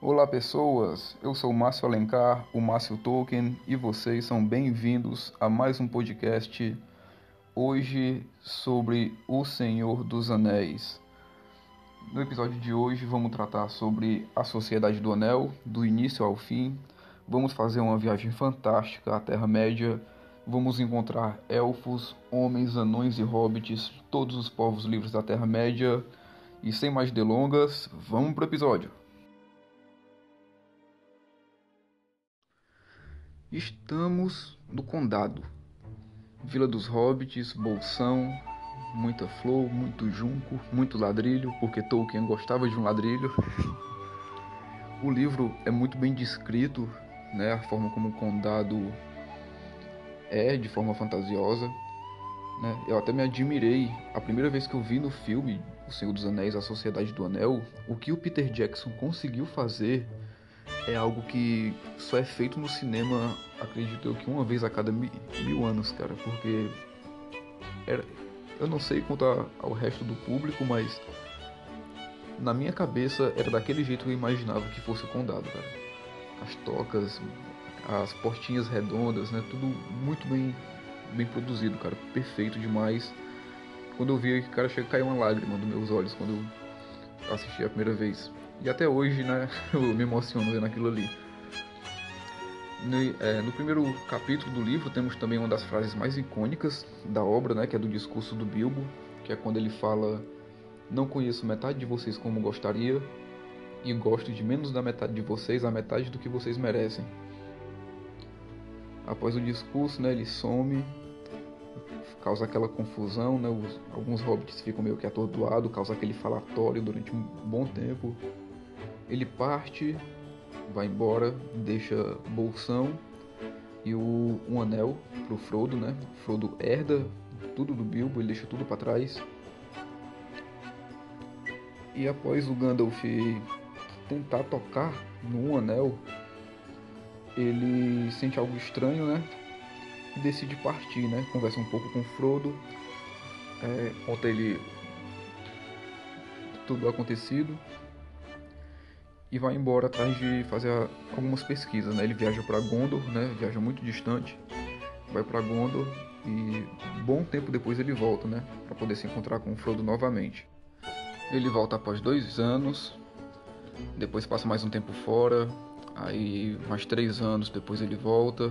Olá pessoas, eu sou Márcio Alencar, o Márcio Tolkien, e vocês são bem-vindos a mais um podcast hoje sobre O Senhor dos Anéis. No episódio de hoje vamos tratar sobre a Sociedade do Anel, do início ao fim. Vamos fazer uma viagem fantástica à Terra-média. Vamos encontrar elfos, homens, anões e hobbits, todos os povos livres da Terra-média. E sem mais delongas, vamos pro episódio. Estamos no Condado. Vila dos Hobbits, Bolsão, muita flor, muito junco, muito ladrilho, porque Tolkien gostava de um ladrilho. o livro é muito bem descrito, né, a forma como o condado é, de forma fantasiosa. Né? Eu até me admirei, a primeira vez que eu vi no filme O Senhor dos Anéis, A Sociedade do Anel, o que o Peter Jackson conseguiu fazer é algo que só é feito no cinema, acredito eu, que uma vez a cada mil, mil anos, cara, porque era, eu não sei quanto ao resto do público, mas na minha cabeça era daquele jeito que eu imaginava que fosse o condado, cara. As tocas, as portinhas redondas, né, tudo muito bem bem produzido, cara, perfeito demais. Quando eu vi, cara, chega a cair uma lágrima dos meus olhos quando eu assisti a primeira vez. E até hoje, né, eu me emociono vendo aquilo ali. No, é, no, primeiro capítulo do livro temos também uma das frases mais icônicas da obra, né, que é do discurso do Bilbo, que é quando ele fala: "Não conheço metade de vocês como gostaria e gosto de menos da metade de vocês a metade do que vocês merecem." Após o discurso, né, ele some, causa aquela confusão, né, os, alguns hobbits ficam meio que atordoados, causa aquele falatório durante um bom tempo. Ele parte, vai embora, deixa bolsão e o, um anel pro Frodo, né? Frodo herda tudo do Bilbo, ele deixa tudo para trás. E após o Gandalf tentar tocar no anel, ele sente algo estranho, né? E decide partir, né? Conversa um pouco com Frodo, é, conta ele tudo acontecido e vai embora atrás de fazer algumas pesquisas, né? Ele viaja para Gondor, né? Viaja muito distante, vai para Gondor e bom tempo depois ele volta, né? Para poder se encontrar com o Frodo novamente. Ele volta após dois anos, depois passa mais um tempo fora, aí mais três anos depois ele volta.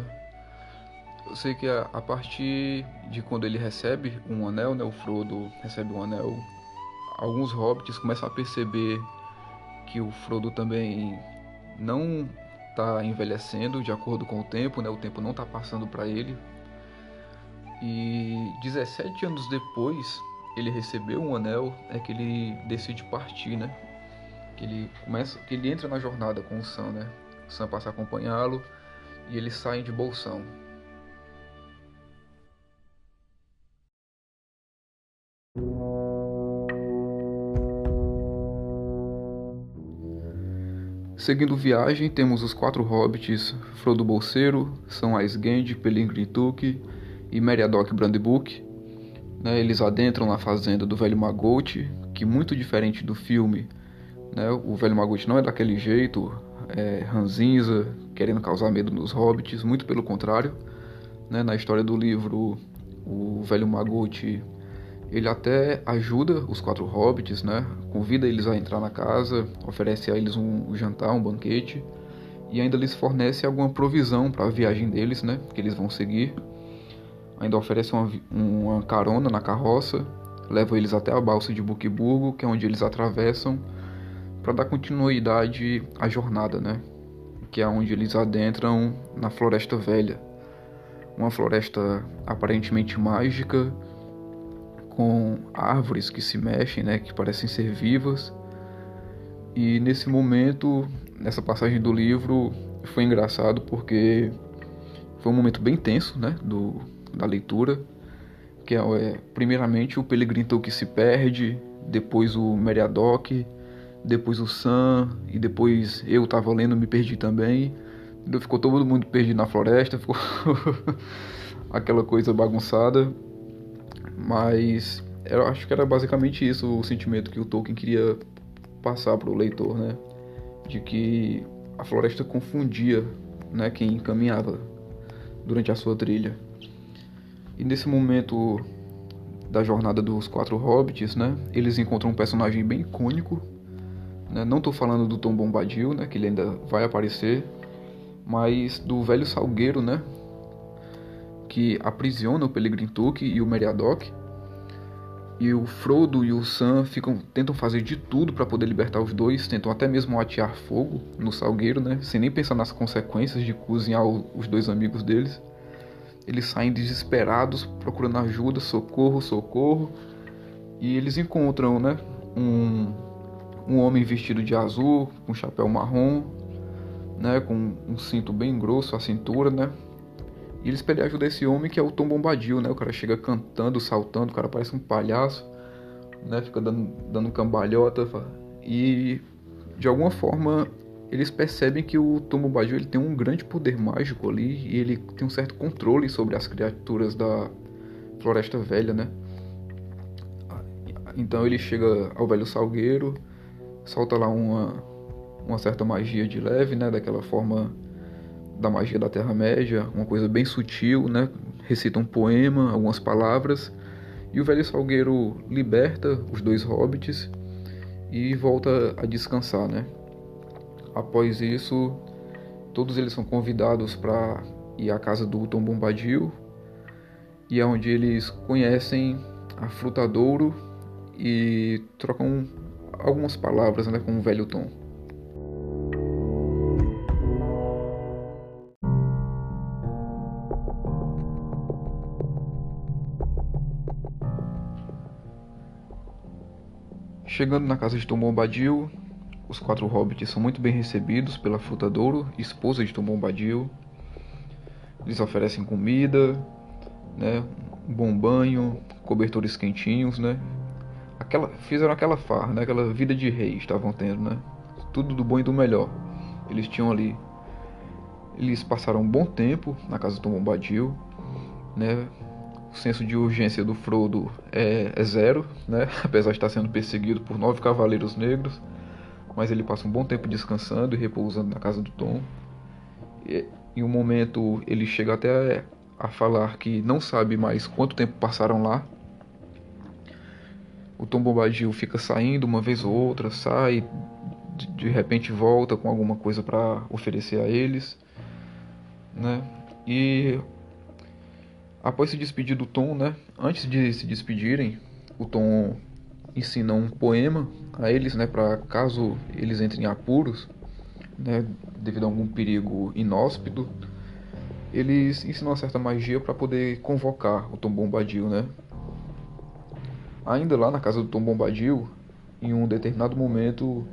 Eu sei que a, a partir de quando ele recebe um anel, né? O Frodo recebe um anel. Alguns hobbits começam a perceber que o Frodo também não está envelhecendo de acordo com o tempo, né? O tempo não está passando para ele. E 17 anos depois, ele recebeu um anel, é que ele decide partir, né? Que ele começa, que ele entra na jornada com o Sam, né? O Sam passa a acompanhá-lo e eles saem de Bolsão. Seguindo viagem, temos os quatro hobbits, Frodo Bolseiro, São Aisgend, Pelingrin Took e Meriadoc Brandybuck. Né, eles adentram na fazenda do velho Magote, que muito diferente do filme, né, o velho Magote não é daquele jeito, é, ranzinza, querendo causar medo nos hobbits, muito pelo contrário. Né, na história do livro, o velho Magote ele até ajuda os quatro hobbits, né? Convida eles a entrar na casa, oferece a eles um jantar, um banquete e ainda lhes fornece alguma provisão para a viagem deles, né? Que eles vão seguir. Ainda oferece uma, uma carona na carroça, leva eles até a balsa de Buquiburgo, que é onde eles atravessam para dar continuidade à jornada, né? Que é onde eles adentram na Floresta Velha, uma floresta aparentemente mágica com árvores que se mexem, né, que parecem ser vivas. E nesse momento, nessa passagem do livro, foi engraçado porque foi um momento bem tenso, né, do, da leitura, que é, é primeiramente o Pelegrinto que se perde, depois o Meriadoc, depois o Sam, e depois eu tava lendo me perdi também. Ficou todo mundo perdido na floresta, ficou aquela coisa bagunçada. Mas eu acho que era basicamente isso o sentimento que o Tolkien queria passar para o leitor, né? de que a floresta confundia né, quem caminhava durante a sua trilha. E nesse momento da jornada dos quatro hobbits, né, eles encontram um personagem bem icônico. Né, não estou falando do Tom Bombadil, né, que ele ainda vai aparecer, mas do velho Salgueiro, né, que aprisiona o Pelegrin Took e o Meriadoc. E o Frodo e o Sam ficam, tentam fazer de tudo para poder libertar os dois, tentam até mesmo atear fogo no salgueiro, né? Sem nem pensar nas consequências de cozinhar os dois amigos deles. Eles saem desesperados, procurando ajuda, socorro, socorro. E eles encontram, né? Um, um homem vestido de azul, com chapéu marrom, né? Com um cinto bem grosso à cintura, né? E eles pedem ajuda a esse homem que é o Tom Bombadil, né? O cara chega cantando, saltando, o cara parece um palhaço, né? Fica dando, dando cambalhota. E de alguma forma eles percebem que o Tom Bombadil ele tem um grande poder mágico ali e ele tem um certo controle sobre as criaturas da Floresta Velha, né? Então ele chega ao velho salgueiro, solta lá uma, uma certa magia de leve, né? Daquela forma da magia da Terra-média, uma coisa bem sutil, né? Recita um poema, algumas palavras, e o velho Salgueiro liberta os dois hobbits e volta a descansar, né? Após isso, todos eles são convidados para ir à casa do Tom Bombadil, e é onde eles conhecem a Frutadouro e trocam algumas palavras né, com o velho Tom. Chegando na casa de Tom Bombadil, os quatro hobbits são muito bem recebidos pela Frutadouro, esposa de Tom Bombadil. Eles oferecem comida, né, um bom banho, cobertores quentinhos, né? Aquela, fizeram aquela farra, né, aquela vida de rei estavam tendo, né? Tudo do bom e do melhor. Eles tinham ali. Eles passaram um bom tempo na casa do Tom Bombadil, né? O senso de urgência do Frodo é, é, zero, né? apesar de estar sendo perseguido por nove cavaleiros negros, mas ele passa um bom tempo descansando e repousando na casa do Tom. E, em um momento ele chega até a falar que não sabe mais quanto tempo passaram lá. O Tom Bombadil fica saindo uma vez ou outra, sai, de, de repente volta com alguma coisa para oferecer a eles, né? E Após se despedir do Tom, né? Antes de se despedirem, o Tom ensina um poema a eles, né? Para caso eles entrem em apuros, né? Devido a algum perigo inóspito, eles ensinam uma certa magia para poder convocar o Tom Bombadil, né? Ainda lá na casa do Tom Bombadil, em um determinado momento,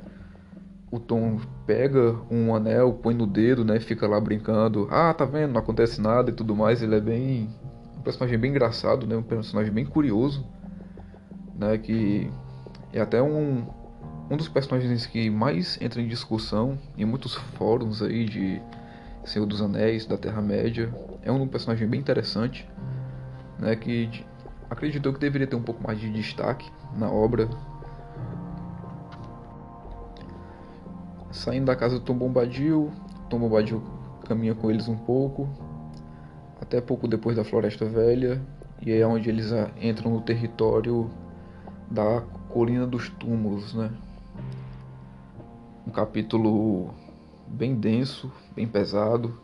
o Tom pega um anel, põe no dedo, né? Fica lá brincando. Ah, tá vendo? Não acontece nada e tudo mais. Ele é bem personagem bem engraçado, né? Um personagem bem curioso, né? Que é até um, um dos personagens que mais entra em discussão em muitos fóruns aí de Senhor dos Anéis, da Terra-média. É um personagem bem interessante, né? Que acreditou que deveria ter um pouco mais de destaque na obra. Saindo da casa do Tom Bombadil, Tom Bombadil caminha com eles um pouco, até pouco depois da Floresta Velha, e é onde eles ah, entram no território da Colina dos Túmulos, né? Um capítulo bem denso, bem pesado,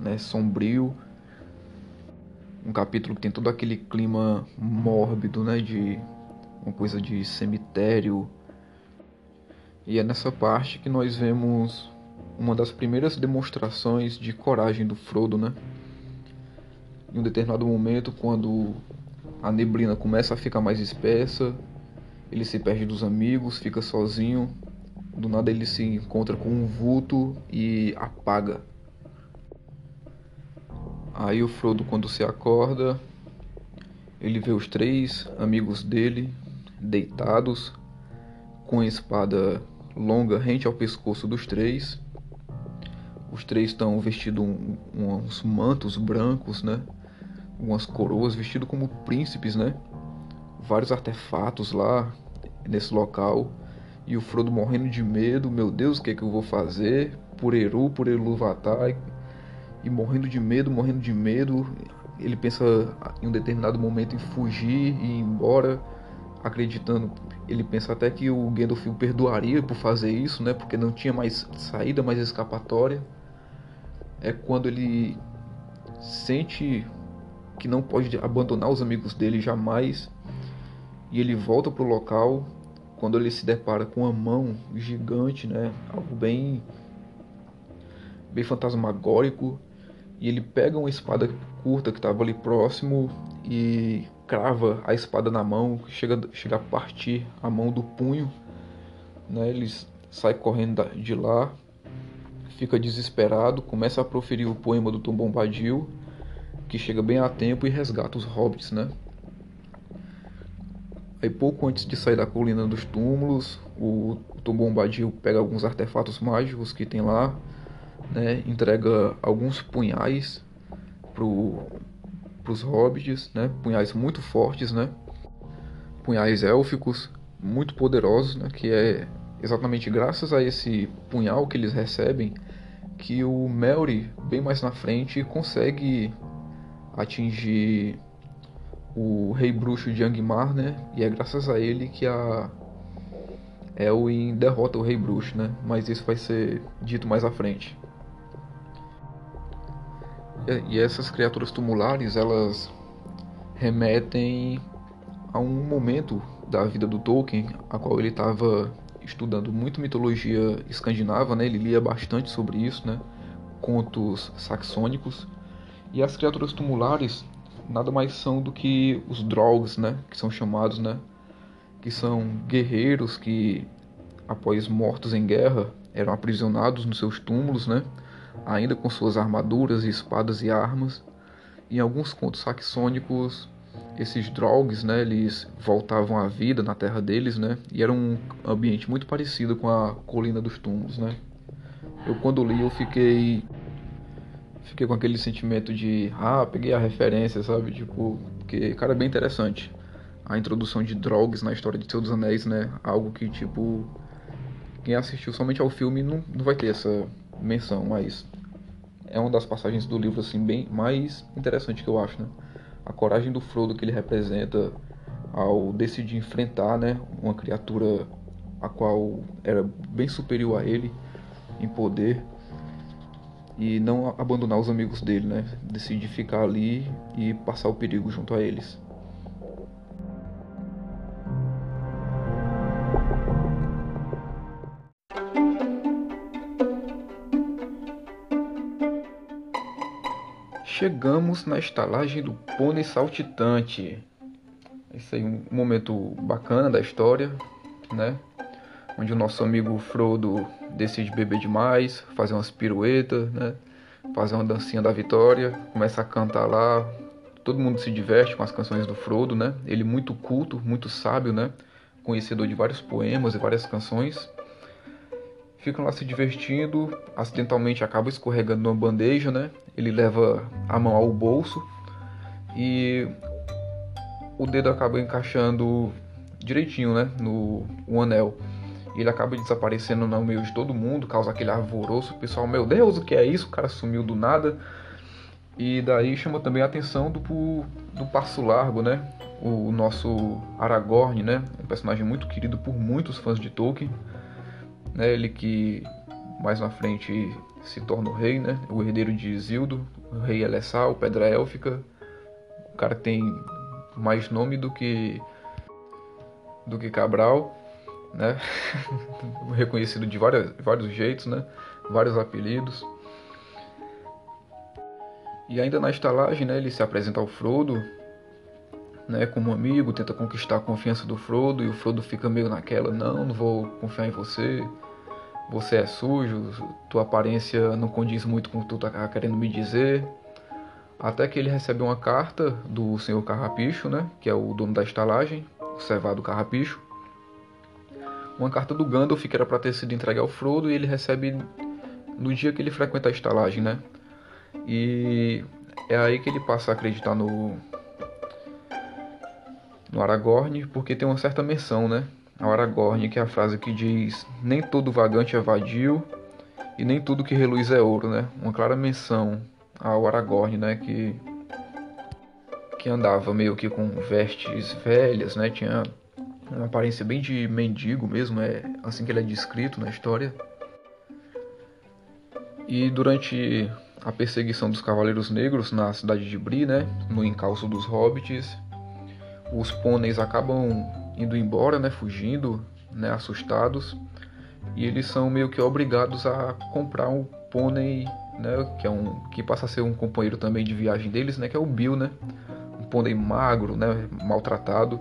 né? Sombrio. Um capítulo que tem todo aquele clima mórbido, né? De uma coisa de cemitério. E é nessa parte que nós vemos uma das primeiras demonstrações de coragem do Frodo, né? Em um determinado momento, quando a neblina começa a ficar mais espessa, ele se perde dos amigos, fica sozinho. Do nada ele se encontra com um vulto e apaga. Aí o Frodo, quando se acorda, ele vê os três amigos dele deitados, com a espada longa rente ao pescoço dos três. Os três estão vestidos um, uns mantos brancos, né? Umas coroas vestido como príncipes, né? Vários artefatos lá nesse local E o Frodo morrendo de medo, meu Deus, o que é que eu vou fazer? Por Eru, por Eluvatar. E morrendo de medo, morrendo de medo. Ele pensa em um determinado momento em fugir e ir embora, acreditando. Ele pensa até que o Gandalf o perdoaria por fazer isso, né? Porque não tinha mais saída, mais escapatória. É quando ele sente que não pode abandonar os amigos dele jamais. E ele volta para o local quando ele se depara com uma mão gigante, né? Algo bem bem fantasmagórico e ele pega uma espada curta que estava ali próximo e crava a espada na mão, chega, chega a partir a mão do punho, né? Ele sai correndo de lá, fica desesperado, começa a proferir o poema do Tom Bombadil, que chega bem a tempo e resgata os hobbits, né? Aí pouco antes de sair da colina dos túmulos, o Tom Bombadil pega alguns artefatos mágicos que tem lá, né? Entrega alguns punhais pro os hobbits, né? Punhais muito fortes, né? Punhais élficos muito poderosos, né? Que é exatamente graças a esse punhal que eles recebem que o Melry, bem mais na frente, consegue atingir o rei bruxo de Angmar, né? E é graças a ele que a Elwin derrota o rei bruxo, né? Mas isso vai ser dito mais à frente. E essas criaturas tumulares, elas remetem a um momento da vida do Tolkien, a qual ele estava estudando muito mitologia escandinava, né? Ele lia bastante sobre isso, né? Contos saxônicos. E as criaturas tumulares nada mais são do que os Drogs, né? Que são chamados, né? Que são guerreiros que, após mortos em guerra, eram aprisionados nos seus túmulos, né? Ainda com suas armaduras, espadas e armas. Em alguns contos saxônicos, esses Drogs, né? Eles voltavam à vida na terra deles, né? E era um ambiente muito parecido com a Colina dos Túmulos, né? Eu quando li eu fiquei fiquei com aquele sentimento de, ah, peguei a referência, sabe? Tipo, porque, cara, é bem interessante. A introdução de drogas na história de Senhor dos Anéis, né? Algo que, tipo, quem assistiu somente ao filme não, não vai ter essa menção, mas é uma das passagens do livro, assim, bem mais interessante que eu acho, né? A coragem do Frodo que ele representa ao decidir enfrentar, né? Uma criatura a qual era bem superior a ele em poder e não abandonar os amigos dele, né? Decide ficar ali e passar o perigo junto a eles. Chegamos na estalagem do pônei saltitante. Esse aí é um momento bacana da história, né? Onde o nosso amigo Frodo decide beber demais, fazer umas piruetas, né? Fazer uma dancinha da vitória, começa a cantar lá. Todo mundo se diverte com as canções do Frodo, né? Ele muito culto, muito sábio, né? Conhecedor de vários poemas e várias canções. Ficam lá se divertindo, acidentalmente acaba escorregando numa bandeja, né? Ele leva a mão ao bolso e o dedo acaba encaixando direitinho, né? No anel ele acaba desaparecendo no meio de todo mundo, causa aquele alvoroço. O pessoal, meu Deus, o que é isso? O cara sumiu do nada. E daí chama também a atenção do, do Passo Largo, né? O nosso Aragorn, né? Um personagem muito querido por muitos fãs de Tolkien. Né? Ele que mais na frente se torna o rei, né? O herdeiro de Isildo, o rei Elessal, Pedra Élfica. O cara tem mais nome do que do que Cabral né? Reconhecido de várias, vários jeitos, né? Vários apelidos. E ainda na estalagem, né, ele se apresenta ao Frodo, né, como amigo, tenta conquistar a confiança do Frodo e o Frodo fica meio naquela, não, não vou confiar em você. Você é sujo, tua aparência não condiz muito com o que tu tá querendo me dizer. Até que ele recebe uma carta do Senhor Carrapicho, né, que é o dono da estalagem, o Cevado Carrapicho, uma carta do Gandalf que era para ter sido entregue ao Frodo e ele recebe no dia que ele frequenta a estalagem, né? E é aí que ele passa a acreditar no no Aragorn, porque tem uma certa menção, né? ao Aragorn, que é a frase que diz: Nem todo vagante é vadio e nem tudo que reluz é ouro, né? Uma clara menção ao Aragorn, né? Que, que andava meio que com vestes velhas, né? Tinha uma aparência bem de mendigo mesmo, é assim que ele é descrito na história. E durante a perseguição dos Cavaleiros Negros na cidade de Bri, né, no encalço dos hobbits, os pôneis acabam indo embora, né, fugindo, né, assustados, e eles são meio que obrigados a comprar um pônei, né, que é um que passa a ser um companheiro também de viagem deles, né, que é o Bill, né, um pônei magro, né, maltratado,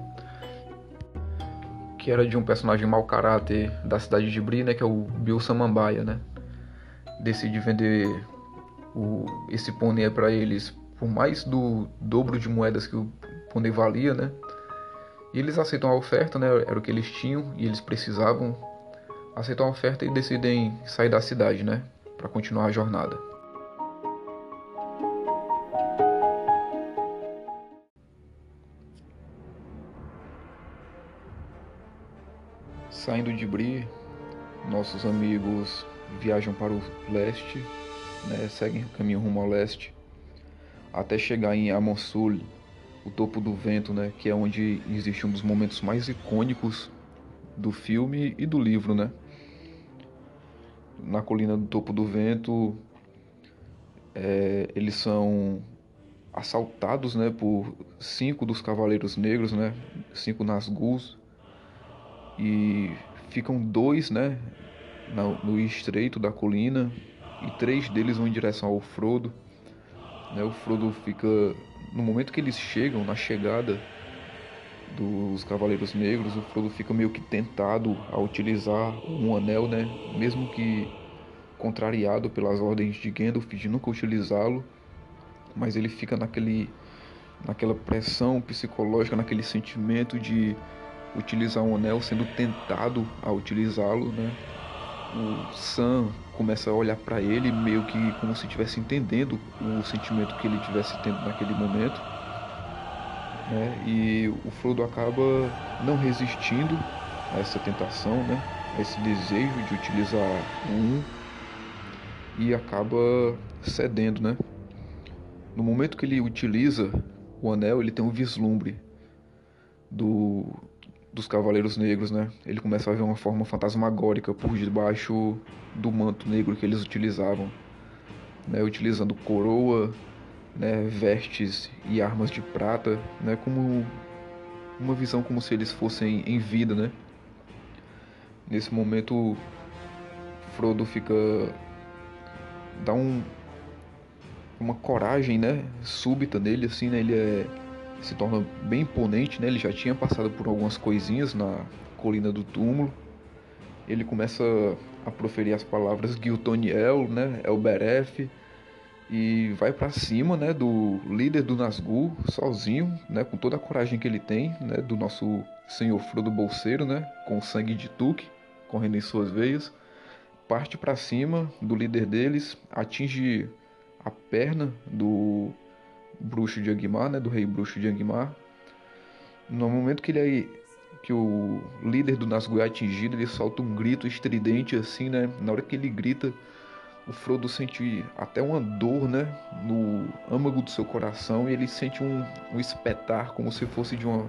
que era de um personagem mau caráter da cidade de Bri, né, que é o Bill Samambaia, né decide vender o, esse pônei para eles por mais do dobro de moedas que o pônei valia, né? E eles aceitam a oferta, né? Era o que eles tinham e eles precisavam. Aceitam a oferta e decidem sair da cidade, né? Para continuar a jornada. Saindo de Bri, nossos amigos viajam para o leste, né, seguem o caminho rumo ao leste, até chegar em Amonsul, o topo do vento, né, que é onde existe um dos momentos mais icônicos do filme e do livro, né? Na colina do topo do vento, é, eles são assaltados, né, por cinco dos cavaleiros negros, né, cinco Nazguls, e ficam dois, né, no estreito da colina e três deles vão em direção ao Frodo. Né? O Frodo fica. No momento que eles chegam, na chegada dos Cavaleiros Negros, o Frodo fica meio que tentado a utilizar um anel, né? Mesmo que contrariado pelas ordens de Gandalf de nunca utilizá-lo, mas ele fica naquele naquela pressão psicológica, naquele sentimento de utilizar um anel, sendo tentado a utilizá-lo, né? o Sam começa a olhar para ele meio que como se estivesse entendendo o sentimento que ele tivesse tendo naquele momento. Né? E o Frodo acaba não resistindo a essa tentação, né? a esse desejo de utilizar um e acaba cedendo. Né? No momento que ele utiliza o anel, ele tem um vislumbre do, dos Cavaleiros Negros, né? Ele começa a ver uma forma fantasmagórica por debaixo do manto negro que eles utilizavam, né? Utilizando coroa, né? Vestes e armas de prata, né? Como uma visão como se eles fossem em vida, né? Nesse momento, Frodo fica dá um uma coragem, né? Súbita nele, assim, né? Ele é se torna bem imponente, né? Ele já tinha passado por algumas coisinhas na colina do túmulo. Ele começa a proferir as palavras Giltoniel, né? Elbereth e vai para cima, né, do líder do Nazgûl, sozinho, né, com toda a coragem que ele tem, né, do nosso senhor Frodo Bolseiro, né, com sangue de Tuque correndo em suas veias, parte para cima do líder deles, atinge a perna do bruxo de Angmar, né, do rei bruxo de Angmar. No momento que ele que o líder do Nazgûl é atingido, ele solta um grito estridente assim, né? Na hora que ele grita, o Frodo sente até uma dor, né, no âmago do seu coração e ele sente um, um espetar como se fosse de uma,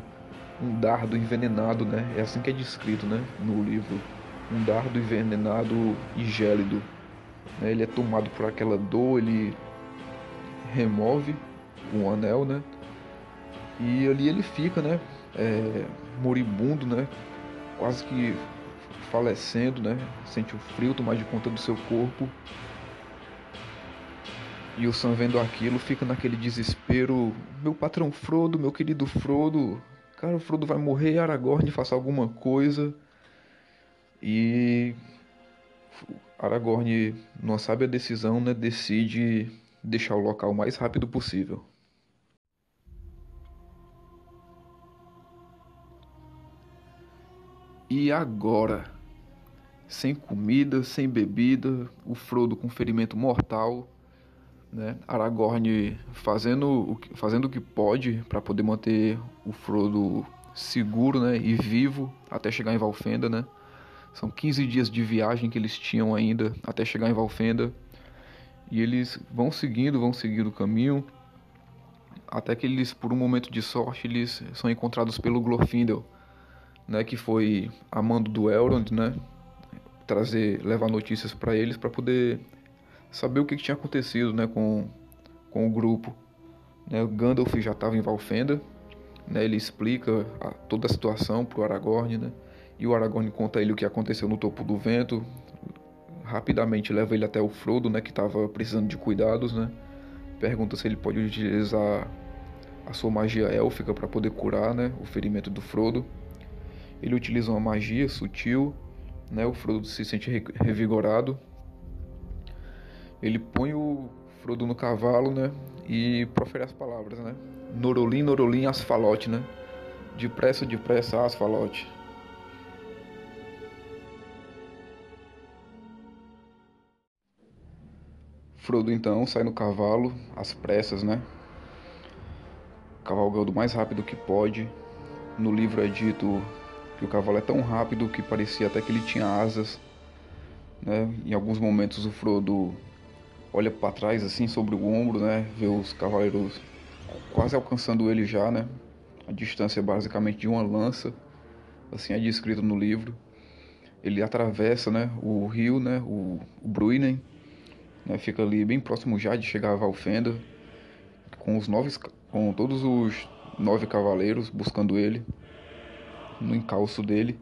um dardo envenenado, né? É assim que é descrito, né, no livro, um dardo envenenado e gélido. Né? Ele é tomado por aquela dor, ele remove um anel, né? E ali ele fica, né? É, moribundo, né? Quase que falecendo, né? Sente o frio tomar de conta do seu corpo. E o Sam vendo aquilo fica naquele desespero. Meu patrão Frodo, meu querido Frodo. Cara, o Frodo vai morrer, Aragorn faça alguma coisa. E Aragorn, numa sábia decisão, né, decide deixar o local o mais rápido possível. E agora? Sem comida, sem bebida, o Frodo com ferimento mortal, né? Aragorn fazendo o que, fazendo o que pode para poder manter o Frodo seguro, né, e vivo até chegar em Valfenda, né? São 15 dias de viagem que eles tinham ainda até chegar em Valfenda. E eles vão seguindo, vão seguindo o caminho, até que eles, por um momento de sorte, eles são encontrados pelo Glorfindel, né, que foi amando do Elrond, né, trazer, levar notícias para eles para poder saber o que, que, tinha acontecido, né, com, com o grupo. Né, o Gandalf já estava em Valfenda, né, ele explica a, toda a situação para o Aragorn, né, e o Aragorn conta a ele o que aconteceu no topo do vento, rapidamente leva ele até o Frodo, né, que estava precisando de cuidados, né, pergunta se ele pode utilizar a sua magia élfica para poder curar, né, o ferimento do Frodo. Ele utiliza uma magia sutil, né, o Frodo se sente revigorado. Ele põe o Frodo no cavalo, né, e profere as palavras, né, Norolim, Norolim, Asfalote, né, depressa, depressa, Asfalote. Frodo então sai no cavalo, às pressas, né? Cavalgando o mais rápido que pode. No livro é dito que o cavalo é tão rápido que parecia até que ele tinha asas. Né? Em alguns momentos o Frodo olha para trás assim sobre o ombro, né? Vê os cavaleiros quase alcançando ele já, né? A distância é basicamente de uma lança, assim é descrito no livro. Ele atravessa, né, o rio, né, o, o Bruinen, né, fica ali bem próximo já de chegar a Valfenda, com os nove, com todos os nove cavaleiros buscando ele no encalço dele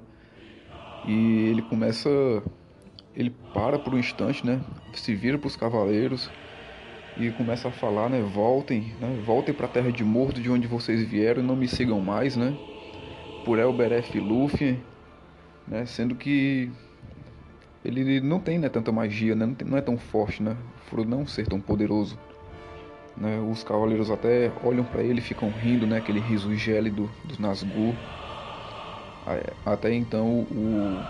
e ele começa ele para por um instante né se vira para os cavaleiros e começa a falar né voltem né voltem para a terra de morto de onde vocês vieram e não me sigam mais né por Elbereth Luffy né sendo que ele não tem né, tanta magia, né? não, tem, não, é tão forte, né? Frodo não ser tão poderoso. Né? Os cavaleiros até olham para ele e ficam rindo, né? Aquele riso gélido dos Nazgûl. Até então o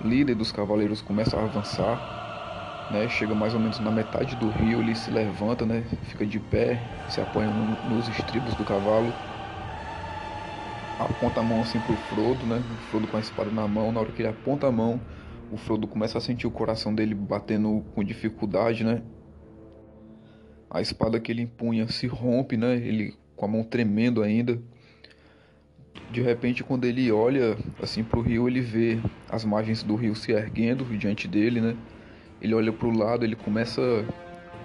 líder dos cavaleiros começa a avançar, né? Chega mais ou menos na metade do rio, ele se levanta, né? Fica de pé, se apoia nos estribos do cavalo aponta a mão assim pro Frodo, né? O Frodo com a espada na mão. Na hora que ele aponta a mão, o Frodo começa a sentir o coração dele batendo com dificuldade, né? A espada que ele empunha se rompe, né? Ele com a mão tremendo ainda. De repente, quando ele olha assim para o rio, ele vê as margens do rio se erguendo diante dele, né? Ele olha para o lado, ele começa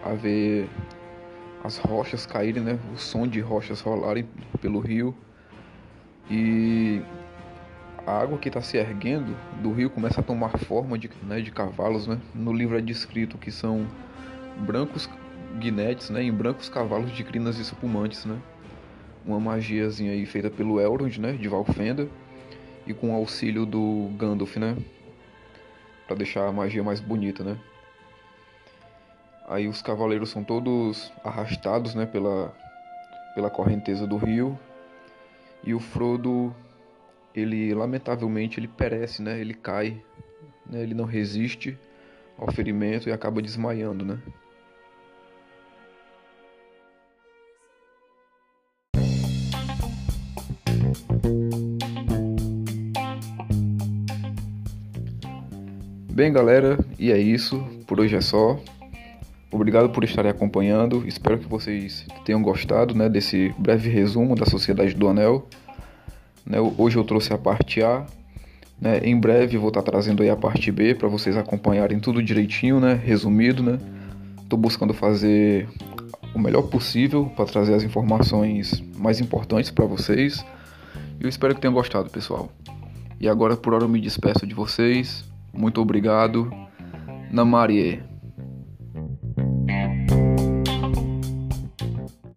a ver as rochas caírem, né? O som de rochas rolarem pelo rio. E a água que está se erguendo do rio começa a tomar forma de, né, de cavalos. Né? No livro é descrito que são brancos guinetes né, em brancos cavalos de crinas espumantes. Né? Uma magiazinha aí feita pelo Elrond, né, de Valfenda, e com auxílio do Gandalf, né? Para deixar a magia mais bonita, né? Aí os cavaleiros são todos arrastados, né, pela, pela correnteza do rio. E o Frodo ele lamentavelmente ele perece, né? Ele cai, né? Ele não resiste ao ferimento e acaba desmaiando, né? Bem, galera, e é isso. Por hoje é só. Obrigado por estarem acompanhando. Espero que vocês tenham gostado né, desse breve resumo da Sociedade do Anel. Né? Hoje eu trouxe a parte A. Né? Em breve vou estar trazendo aí a parte B para vocês acompanharem tudo direitinho, né? resumido. Né? Estou buscando fazer o melhor possível para trazer as informações mais importantes para vocês. Eu espero que tenham gostado, pessoal. E agora por hora eu me despeço de vocês. Muito obrigado. Namarie.